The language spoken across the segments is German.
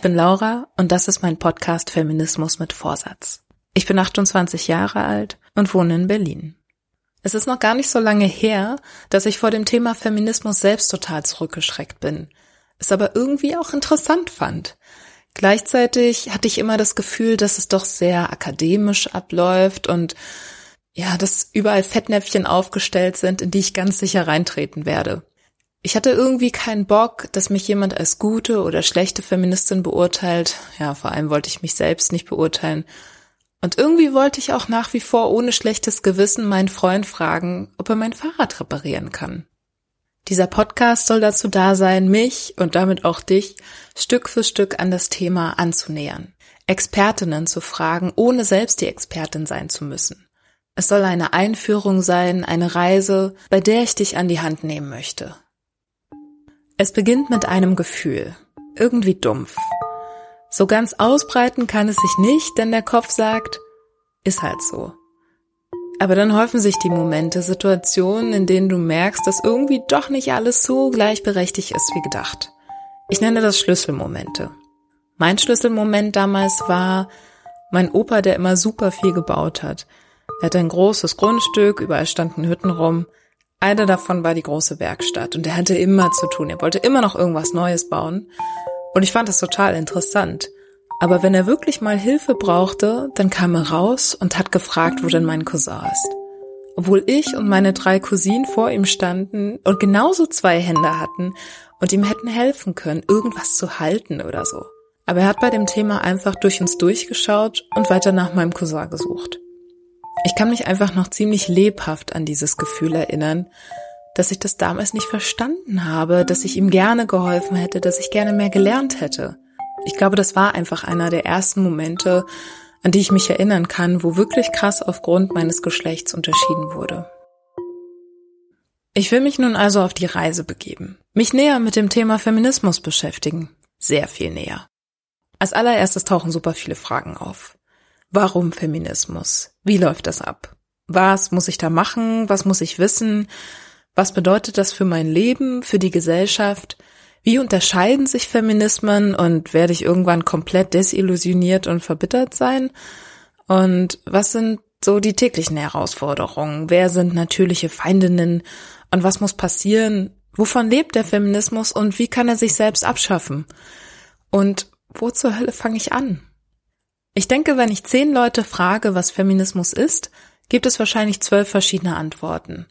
Ich bin Laura und das ist mein Podcast Feminismus mit Vorsatz. Ich bin 28 Jahre alt und wohne in Berlin. Es ist noch gar nicht so lange her, dass ich vor dem Thema Feminismus selbst total zurückgeschreckt bin, es aber irgendwie auch interessant fand. Gleichzeitig hatte ich immer das Gefühl, dass es doch sehr akademisch abläuft und ja, dass überall Fettnäpfchen aufgestellt sind, in die ich ganz sicher reintreten werde. Ich hatte irgendwie keinen Bock, dass mich jemand als gute oder schlechte Feministin beurteilt. Ja, vor allem wollte ich mich selbst nicht beurteilen. Und irgendwie wollte ich auch nach wie vor ohne schlechtes Gewissen meinen Freund fragen, ob er mein Fahrrad reparieren kann. Dieser Podcast soll dazu da sein, mich und damit auch dich Stück für Stück an das Thema anzunähern. Expertinnen zu fragen, ohne selbst die Expertin sein zu müssen. Es soll eine Einführung sein, eine Reise, bei der ich dich an die Hand nehmen möchte. Es beginnt mit einem Gefühl. Irgendwie dumpf. So ganz ausbreiten kann es sich nicht, denn der Kopf sagt, ist halt so. Aber dann häufen sich die Momente, Situationen, in denen du merkst, dass irgendwie doch nicht alles so gleichberechtigt ist wie gedacht. Ich nenne das Schlüsselmomente. Mein Schlüsselmoment damals war mein Opa, der immer super viel gebaut hat. Er hatte ein großes Grundstück, überall standen Hütten rum. Eine davon war die große Werkstatt und er hatte immer zu tun. Er wollte immer noch irgendwas Neues bauen. Und ich fand das total interessant. Aber wenn er wirklich mal Hilfe brauchte, dann kam er raus und hat gefragt, wo denn mein Cousin ist. Obwohl ich und meine drei Cousinen vor ihm standen und genauso zwei Hände hatten und ihm hätten helfen können, irgendwas zu halten oder so. Aber er hat bei dem Thema einfach durch uns durchgeschaut und weiter nach meinem Cousin gesucht. Ich kann mich einfach noch ziemlich lebhaft an dieses Gefühl erinnern, dass ich das damals nicht verstanden habe, dass ich ihm gerne geholfen hätte, dass ich gerne mehr gelernt hätte. Ich glaube, das war einfach einer der ersten Momente, an die ich mich erinnern kann, wo wirklich krass aufgrund meines Geschlechts unterschieden wurde. Ich will mich nun also auf die Reise begeben, mich näher mit dem Thema Feminismus beschäftigen, sehr viel näher. Als allererstes tauchen super viele Fragen auf. Warum Feminismus? Wie läuft das ab? Was muss ich da machen? Was muss ich wissen? Was bedeutet das für mein Leben, für die Gesellschaft? Wie unterscheiden sich Feminismen und werde ich irgendwann komplett desillusioniert und verbittert sein? Und was sind so die täglichen Herausforderungen? Wer sind natürliche Feindinnen? Und was muss passieren? Wovon lebt der Feminismus und wie kann er sich selbst abschaffen? Und wo zur Hölle fange ich an? Ich denke, wenn ich zehn Leute frage, was Feminismus ist, gibt es wahrscheinlich zwölf verschiedene Antworten.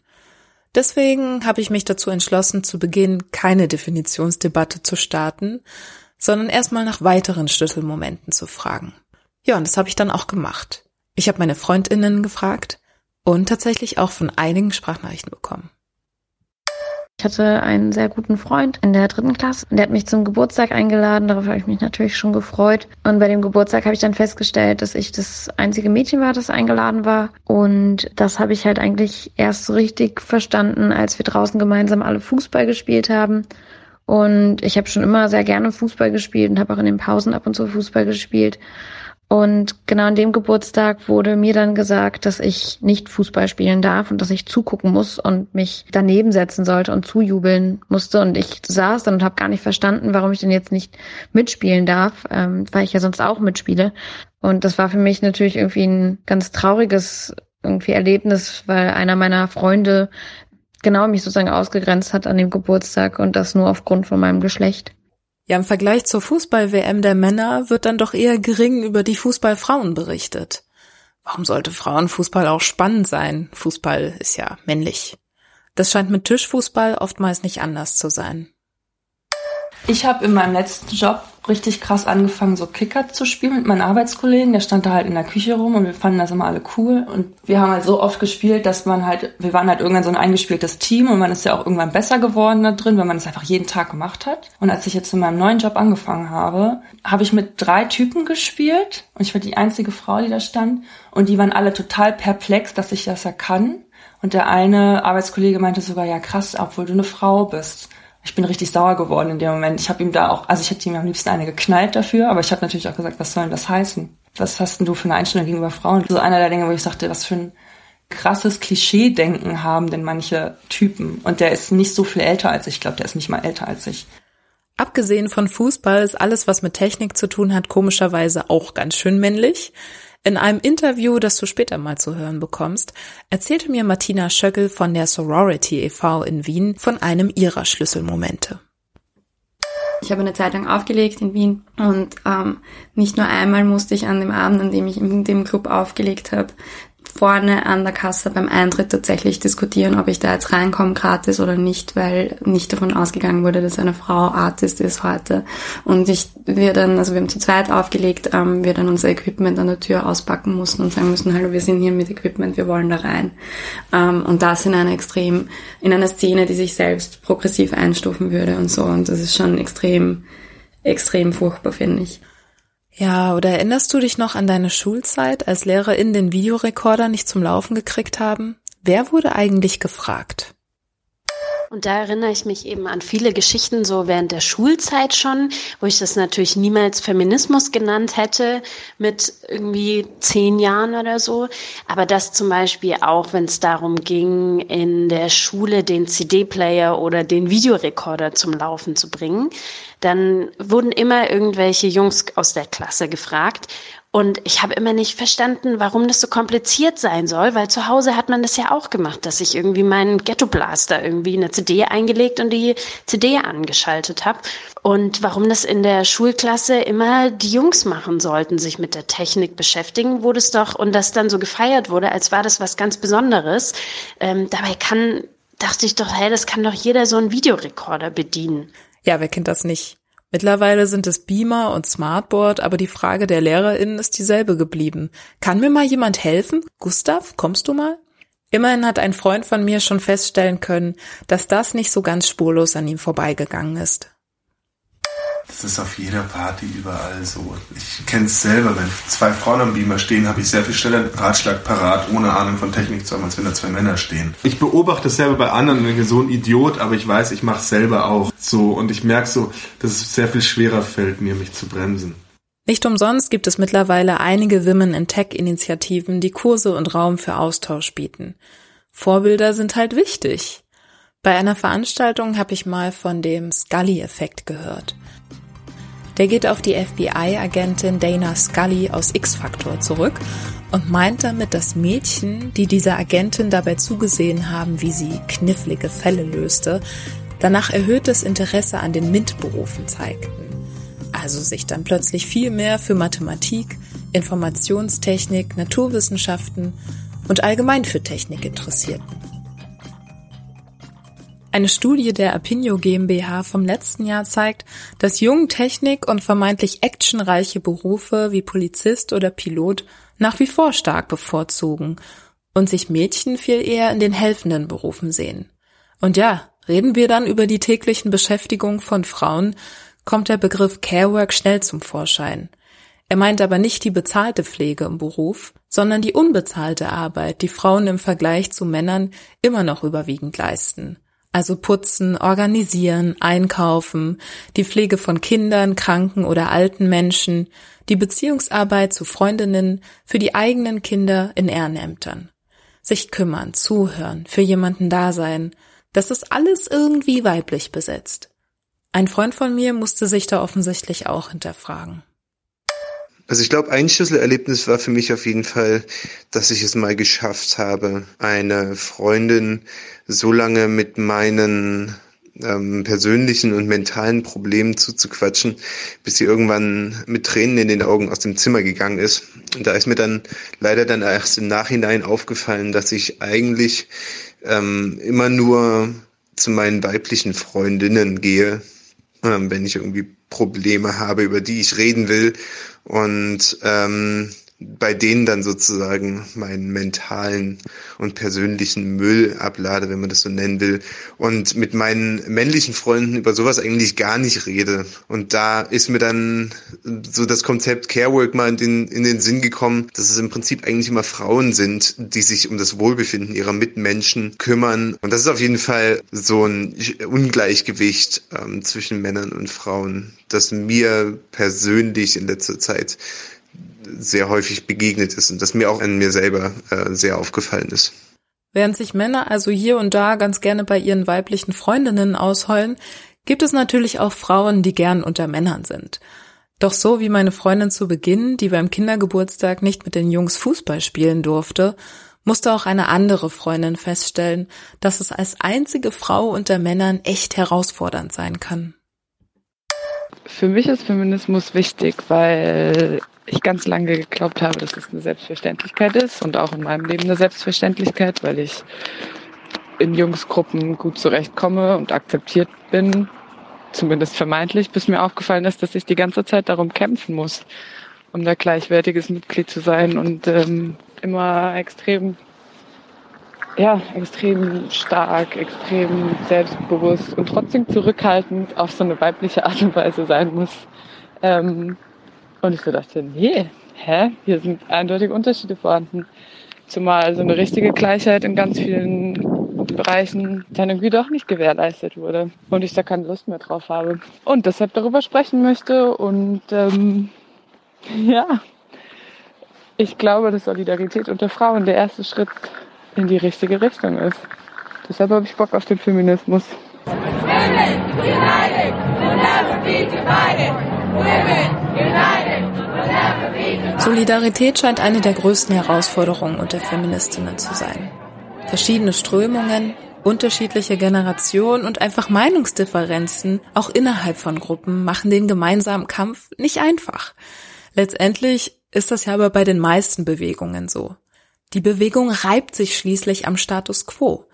Deswegen habe ich mich dazu entschlossen, zu Beginn keine Definitionsdebatte zu starten, sondern erstmal nach weiteren Schlüsselmomenten zu fragen. Ja, und das habe ich dann auch gemacht. Ich habe meine Freundinnen gefragt und tatsächlich auch von einigen Sprachnachrichten bekommen. Ich hatte einen sehr guten Freund in der dritten Klasse. Der hat mich zum Geburtstag eingeladen. Darauf habe ich mich natürlich schon gefreut. Und bei dem Geburtstag habe ich dann festgestellt, dass ich das einzige Mädchen war, das eingeladen war. Und das habe ich halt eigentlich erst so richtig verstanden, als wir draußen gemeinsam alle Fußball gespielt haben. Und ich habe schon immer sehr gerne Fußball gespielt und habe auch in den Pausen ab und zu Fußball gespielt. Und genau an dem Geburtstag wurde mir dann gesagt, dass ich nicht Fußball spielen darf und dass ich zugucken muss und mich daneben setzen sollte und zujubeln musste. Und ich saß dann und habe gar nicht verstanden, warum ich denn jetzt nicht mitspielen darf, ähm, weil ich ja sonst auch mitspiele. Und das war für mich natürlich irgendwie ein ganz trauriges irgendwie Erlebnis, weil einer meiner Freunde genau mich sozusagen ausgegrenzt hat an dem Geburtstag und das nur aufgrund von meinem Geschlecht. Ja, im Vergleich zur Fußball-WM der Männer wird dann doch eher gering über die Fußballfrauen berichtet. Warum sollte Frauenfußball auch spannend sein? Fußball ist ja männlich. Das scheint mit Tischfußball oftmals nicht anders zu sein. Ich habe in meinem letzten Job richtig krass angefangen, so Kicker zu spielen mit meinen Arbeitskollegen. Der stand da halt in der Küche rum und wir fanden das immer alle cool. Und wir haben halt so oft gespielt, dass man halt, wir waren halt irgendwann so ein eingespieltes Team und man ist ja auch irgendwann besser geworden da drin, wenn man es einfach jeden Tag gemacht hat. Und als ich jetzt in meinem neuen Job angefangen habe, habe ich mit drei Typen gespielt und ich war die einzige Frau, die da stand. Und die waren alle total perplex, dass ich das ja kann. Und der eine Arbeitskollege meinte sogar, ja krass, obwohl du eine Frau bist ich bin richtig sauer geworden in dem Moment. Ich habe ihm da auch, also ich hätte ihm am liebsten eine geknallt dafür, aber ich habe natürlich auch gesagt, was soll denn das heißen? Was hast denn du für eine Einstellung gegenüber Frauen? So einer der Dinge, wo ich sagte, was für ein krasses Klischee-Denken haben denn manche Typen. Und der ist nicht so viel älter als ich. Ich glaube, der ist nicht mal älter als ich. Abgesehen von Fußball ist alles, was mit Technik zu tun hat, komischerweise auch ganz schön männlich. In einem Interview, das du später mal zu hören bekommst, erzählte mir Martina Schöckel von der Sorority e.V. in Wien von einem ihrer Schlüsselmomente. Ich habe eine Zeit lang aufgelegt in Wien und ähm, nicht nur einmal musste ich an dem Abend, an dem ich in dem Club aufgelegt habe, vorne an der Kasse beim Eintritt tatsächlich diskutieren, ob ich da jetzt reinkomme gratis oder nicht, weil nicht davon ausgegangen wurde, dass eine Frau Artist ist heute. Und ich wir dann, also wir haben zu zweit aufgelegt, ähm, wir dann unser Equipment an der Tür auspacken mussten und sagen müssen, hallo, wir sind hier mit Equipment, wir wollen da rein. Ähm, und das in einer extrem, in einer Szene, die sich selbst progressiv einstufen würde und so. Und das ist schon extrem, extrem furchtbar, finde ich. Ja, oder erinnerst du dich noch an deine Schulzeit, als LehrerInnen den Videorekorder nicht zum Laufen gekriegt haben? Wer wurde eigentlich gefragt? Und da erinnere ich mich eben an viele Geschichten so während der Schulzeit schon, wo ich das natürlich niemals Feminismus genannt hätte mit irgendwie zehn Jahren oder so. Aber das zum Beispiel auch, wenn es darum ging, in der Schule den CD-Player oder den Videorekorder zum Laufen zu bringen, dann wurden immer irgendwelche Jungs aus der Klasse gefragt. Und ich habe immer nicht verstanden, warum das so kompliziert sein soll, weil zu Hause hat man das ja auch gemacht, dass ich irgendwie meinen Ghetto Blaster irgendwie eine CD eingelegt und die CD angeschaltet habe. Und warum das in der Schulklasse immer die Jungs machen sollten, sich mit der Technik beschäftigen, wurde es doch, und das dann so gefeiert wurde, als war das was ganz Besonderes. Ähm, dabei kann, dachte ich doch, hey, das kann doch jeder so einen Videorekorder bedienen. Ja, wer kennt das nicht? Mittlerweile sind es Beamer und Smartboard, aber die Frage der LehrerInnen ist dieselbe geblieben. Kann mir mal jemand helfen? Gustav, kommst du mal? Immerhin hat ein Freund von mir schon feststellen können, dass das nicht so ganz spurlos an ihm vorbeigegangen ist. Das ist auf jeder Party überall so. Ich kenne es selber, wenn zwei Frauen am Beamer stehen, habe ich sehr viel schneller einen Ratschlag parat, ohne Ahnung von Technik zu haben, als wenn da zwei Männer stehen. Ich beobachte es selber bei anderen und denke, so ein Idiot, aber ich weiß, ich mache es selber auch so. Und ich merke so, dass es sehr viel schwerer fällt, mir mich zu bremsen. Nicht umsonst gibt es mittlerweile einige Women in Tech-Initiativen, die Kurse und Raum für Austausch bieten. Vorbilder sind halt wichtig. Bei einer Veranstaltung habe ich mal von dem Scully-Effekt gehört. Der geht auf die FBI-Agentin Dana Scully aus X-Factor zurück und meint damit, dass Mädchen, die dieser Agentin dabei zugesehen haben, wie sie knifflige Fälle löste, danach erhöhtes Interesse an den MINT-Berufen zeigten. Also sich dann plötzlich viel mehr für Mathematik, Informationstechnik, Naturwissenschaften und allgemein für Technik interessierten. Eine Studie der Apinio GmbH vom letzten Jahr zeigt, dass jungen Technik und vermeintlich actionreiche Berufe wie Polizist oder Pilot nach wie vor stark bevorzugen und sich Mädchen viel eher in den helfenden Berufen sehen. Und ja, reden wir dann über die täglichen Beschäftigungen von Frauen, kommt der Begriff Carework schnell zum Vorschein. Er meint aber nicht die bezahlte Pflege im Beruf, sondern die unbezahlte Arbeit, die Frauen im Vergleich zu Männern immer noch überwiegend leisten. Also putzen, organisieren, einkaufen, die Pflege von Kindern, Kranken oder alten Menschen, die Beziehungsarbeit zu Freundinnen, für die eigenen Kinder in Ehrenämtern. Sich kümmern, zuhören, für jemanden da sein, das ist alles irgendwie weiblich besetzt. Ein Freund von mir musste sich da offensichtlich auch hinterfragen. Also ich glaube, ein Schlüsselerlebnis war für mich auf jeden Fall, dass ich es mal geschafft habe, eine Freundin so lange mit meinen ähm, persönlichen und mentalen Problemen zuzuquatschen, bis sie irgendwann mit Tränen in den Augen aus dem Zimmer gegangen ist. Und da ist mir dann leider dann erst im Nachhinein aufgefallen, dass ich eigentlich ähm, immer nur zu meinen weiblichen Freundinnen gehe, ähm, wenn ich irgendwie Probleme habe, über die ich reden will. Und ähm, bei denen dann sozusagen meinen mentalen und persönlichen Müll ablade, wenn man das so nennen will. Und mit meinen männlichen Freunden über sowas eigentlich gar nicht rede. Und da ist mir dann so das Konzept Carework mal in den, in den Sinn gekommen, dass es im Prinzip eigentlich immer Frauen sind, die sich um das Wohlbefinden ihrer Mitmenschen kümmern. Und das ist auf jeden Fall so ein Ungleichgewicht ähm, zwischen Männern und Frauen, das mir persönlich in letzter Zeit sehr häufig begegnet ist und das mir auch an mir selber äh, sehr aufgefallen ist. Während sich Männer also hier und da ganz gerne bei ihren weiblichen Freundinnen ausheulen, gibt es natürlich auch Frauen, die gern unter Männern sind. Doch so wie meine Freundin zu Beginn, die beim Kindergeburtstag nicht mit den Jungs Fußball spielen durfte, musste auch eine andere Freundin feststellen, dass es als einzige Frau unter Männern echt herausfordernd sein kann. Für mich ist Feminismus wichtig, weil ich ganz lange geglaubt habe, dass es eine Selbstverständlichkeit ist und auch in meinem Leben eine Selbstverständlichkeit, weil ich in Jungsgruppen gut zurechtkomme und akzeptiert bin, zumindest vermeintlich, bis mir aufgefallen ist, dass ich die ganze Zeit darum kämpfen muss, um da gleichwertiges Mitglied zu sein und ähm, immer extrem, ja, extrem stark, extrem selbstbewusst und trotzdem zurückhaltend auf so eine weibliche Art und Weise sein muss. Ähm, und ich so dachte, nee, hä? Hier sind eindeutig Unterschiede vorhanden. Zumal so eine richtige Gleichheit in ganz vielen Bereichen dann irgendwie doch nicht gewährleistet wurde. Und ich da keine Lust mehr drauf habe. Und deshalb darüber sprechen möchte. Und ähm, ja, ich glaube, dass Solidarität unter Frauen der erste Schritt in die richtige Richtung ist. Deshalb habe ich Bock auf den Feminismus. Women united, will never be divided. Women Solidarität scheint eine der größten Herausforderungen unter Feministinnen zu sein. Verschiedene Strömungen, unterschiedliche Generationen und einfach Meinungsdifferenzen, auch innerhalb von Gruppen, machen den gemeinsamen Kampf nicht einfach. Letztendlich ist das ja aber bei den meisten Bewegungen so. Die Bewegung reibt sich schließlich am Status quo.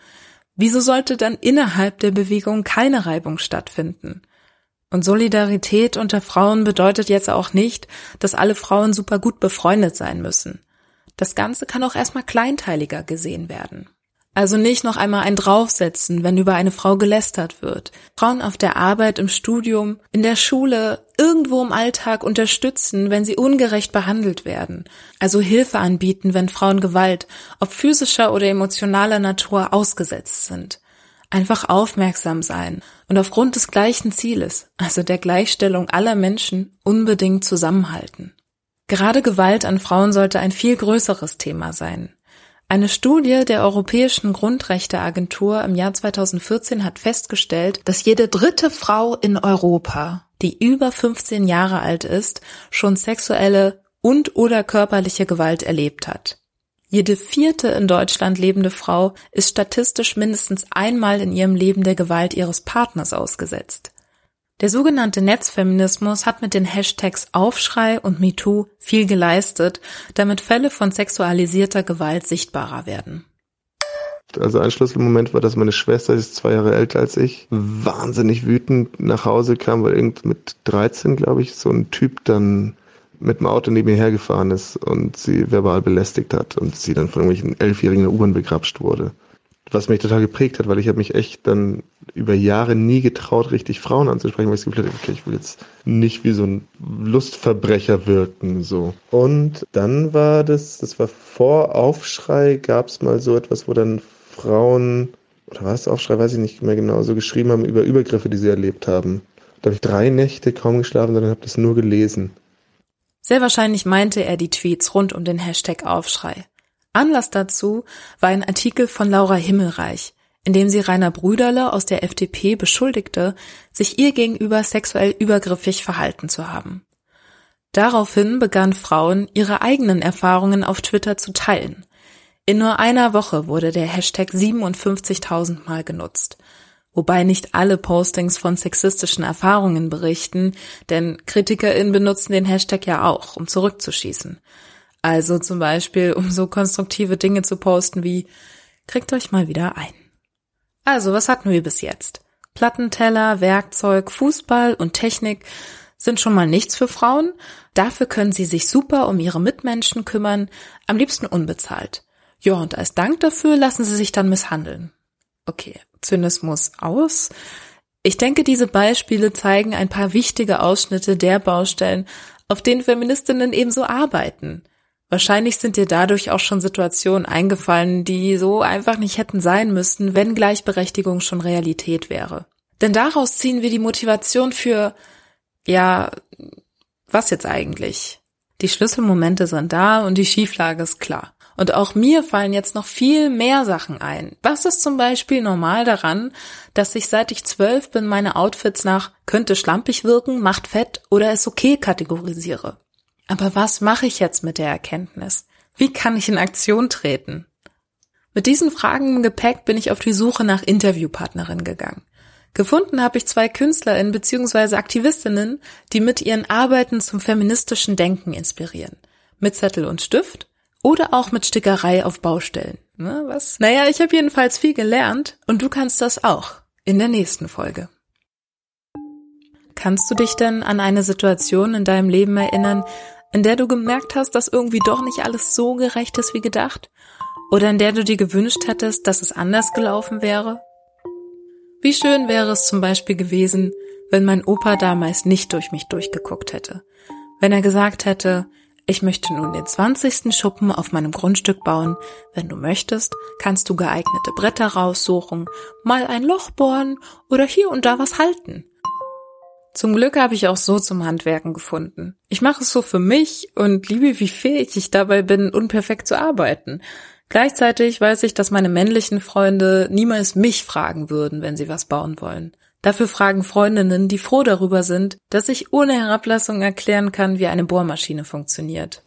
Wieso sollte dann innerhalb der Bewegung keine Reibung stattfinden? Und Solidarität unter Frauen bedeutet jetzt auch nicht, dass alle Frauen super gut befreundet sein müssen. Das Ganze kann auch erstmal kleinteiliger gesehen werden. Also nicht noch einmal ein draufsetzen, wenn über eine Frau gelästert wird. Frauen auf der Arbeit, im Studium, in der Schule, irgendwo im Alltag unterstützen, wenn sie ungerecht behandelt werden. Also Hilfe anbieten, wenn Frauen Gewalt, ob physischer oder emotionaler Natur, ausgesetzt sind. Einfach aufmerksam sein und aufgrund des gleichen Zieles, also der Gleichstellung aller Menschen, unbedingt zusammenhalten. Gerade Gewalt an Frauen sollte ein viel größeres Thema sein. Eine Studie der Europäischen Grundrechteagentur im Jahr 2014 hat festgestellt, dass jede dritte Frau in Europa, die über 15 Jahre alt ist, schon sexuelle und oder körperliche Gewalt erlebt hat. Jede vierte in Deutschland lebende Frau ist statistisch mindestens einmal in ihrem Leben der Gewalt ihres Partners ausgesetzt. Der sogenannte Netzfeminismus hat mit den Hashtags Aufschrei und MeToo viel geleistet, damit Fälle von sexualisierter Gewalt sichtbarer werden. Also ein Schlüsselmoment war, dass meine Schwester, die ist zwei Jahre älter als ich, wahnsinnig wütend nach Hause kam, weil irgend mit 13, glaube ich, so ein Typ dann mit dem Auto neben ihr hergefahren ist und sie verbal belästigt hat und sie dann von irgendwelchen Elfjährigen in der U-Bahn begrapscht wurde. Was mich total geprägt hat, weil ich habe mich echt dann über Jahre nie getraut, richtig Frauen anzusprechen, weil ich das Gefühl hatte, okay, ich will jetzt nicht wie so ein Lustverbrecher wirken, so. Und dann war das, das war vor Aufschrei, gab es mal so etwas, wo dann Frauen, oder was, Aufschrei, weiß ich nicht mehr genau, so geschrieben haben über Übergriffe, die sie erlebt haben. Da habe ich drei Nächte kaum geschlafen, sondern habe das nur gelesen. Sehr wahrscheinlich meinte er die Tweets rund um den Hashtag Aufschrei. Anlass dazu war ein Artikel von Laura Himmelreich, in dem sie Rainer Brüderle aus der FDP beschuldigte, sich ihr gegenüber sexuell übergriffig verhalten zu haben. Daraufhin begannen Frauen, ihre eigenen Erfahrungen auf Twitter zu teilen. In nur einer Woche wurde der Hashtag 57.000 Mal genutzt. Wobei nicht alle Postings von sexistischen Erfahrungen berichten, denn KritikerInnen benutzen den Hashtag ja auch, um zurückzuschießen. Also zum Beispiel, um so konstruktive Dinge zu posten wie, kriegt euch mal wieder ein. Also, was hatten wir bis jetzt? Plattenteller, Werkzeug, Fußball und Technik sind schon mal nichts für Frauen. Dafür können sie sich super um ihre Mitmenschen kümmern, am liebsten unbezahlt. Ja, und als Dank dafür lassen sie sich dann misshandeln. Okay, Zynismus aus. Ich denke, diese Beispiele zeigen ein paar wichtige Ausschnitte der Baustellen, auf denen Feministinnen ebenso arbeiten. Wahrscheinlich sind dir dadurch auch schon Situationen eingefallen, die so einfach nicht hätten sein müssen, wenn Gleichberechtigung schon Realität wäre. Denn daraus ziehen wir die Motivation für, ja, was jetzt eigentlich? Die Schlüsselmomente sind da und die Schieflage ist klar. Und auch mir fallen jetzt noch viel mehr Sachen ein. Was ist zum Beispiel normal daran, dass ich seit ich zwölf bin meine Outfits nach könnte schlampig wirken, macht fett oder ist okay kategorisiere? Aber was mache ich jetzt mit der Erkenntnis? Wie kann ich in Aktion treten? Mit diesen Fragen im Gepäck bin ich auf die Suche nach Interviewpartnerin gegangen. Gefunden habe ich zwei KünstlerInnen bzw. Aktivistinnen, die mit ihren Arbeiten zum feministischen Denken inspirieren. Mit Zettel und Stift oder auch mit Stickerei auf Baustellen. Na, was? Naja, ich habe jedenfalls viel gelernt und du kannst das auch in der nächsten Folge. Kannst du dich denn an eine Situation in deinem Leben erinnern, in der du gemerkt hast, dass irgendwie doch nicht alles so gerecht ist wie gedacht? Oder in der du dir gewünscht hättest, dass es anders gelaufen wäre? Wie schön wäre es zum Beispiel gewesen, wenn mein Opa damals nicht durch mich durchgeguckt hätte. Wenn er gesagt hätte, ich möchte nun den 20. Schuppen auf meinem Grundstück bauen. Wenn du möchtest, kannst du geeignete Bretter raussuchen, mal ein Loch bohren oder hier und da was halten. Zum Glück habe ich auch so zum Handwerken gefunden. Ich mache es so für mich und liebe, wie fähig ich dabei bin, unperfekt zu arbeiten. Gleichzeitig weiß ich, dass meine männlichen Freunde niemals mich fragen würden, wenn sie was bauen wollen. Dafür fragen Freundinnen, die froh darüber sind, dass ich ohne Herablassung erklären kann, wie eine Bohrmaschine funktioniert.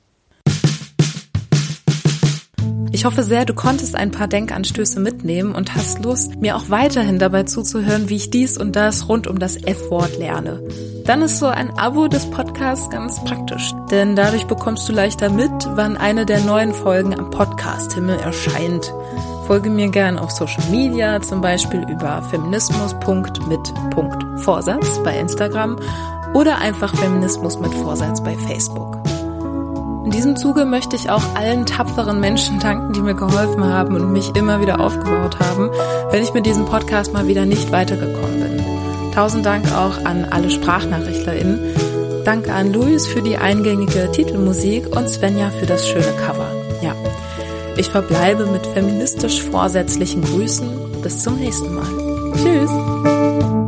Ich hoffe sehr, du konntest ein paar Denkanstöße mitnehmen und hast Lust, mir auch weiterhin dabei zuzuhören, wie ich dies und das rund um das F-Wort lerne. Dann ist so ein Abo des Podcasts ganz praktisch, denn dadurch bekommst du leichter mit, wann eine der neuen Folgen am Podcast-Himmel erscheint. Folge mir gern auf Social Media, zum Beispiel über feminismus.mit.vorsatz bei Instagram oder einfach Feminismus mit Vorsatz bei Facebook. In diesem Zuge möchte ich auch allen tapferen Menschen danken, die mir geholfen haben und mich immer wieder aufgebaut haben, wenn ich mit diesem Podcast mal wieder nicht weitergekommen bin. Tausend Dank auch an alle SprachnachrichtlerInnen. Danke an Luis für die eingängige Titelmusik und Svenja für das schöne Cover. Ja, ich verbleibe mit feministisch vorsätzlichen Grüßen. Bis zum nächsten Mal. Tschüss!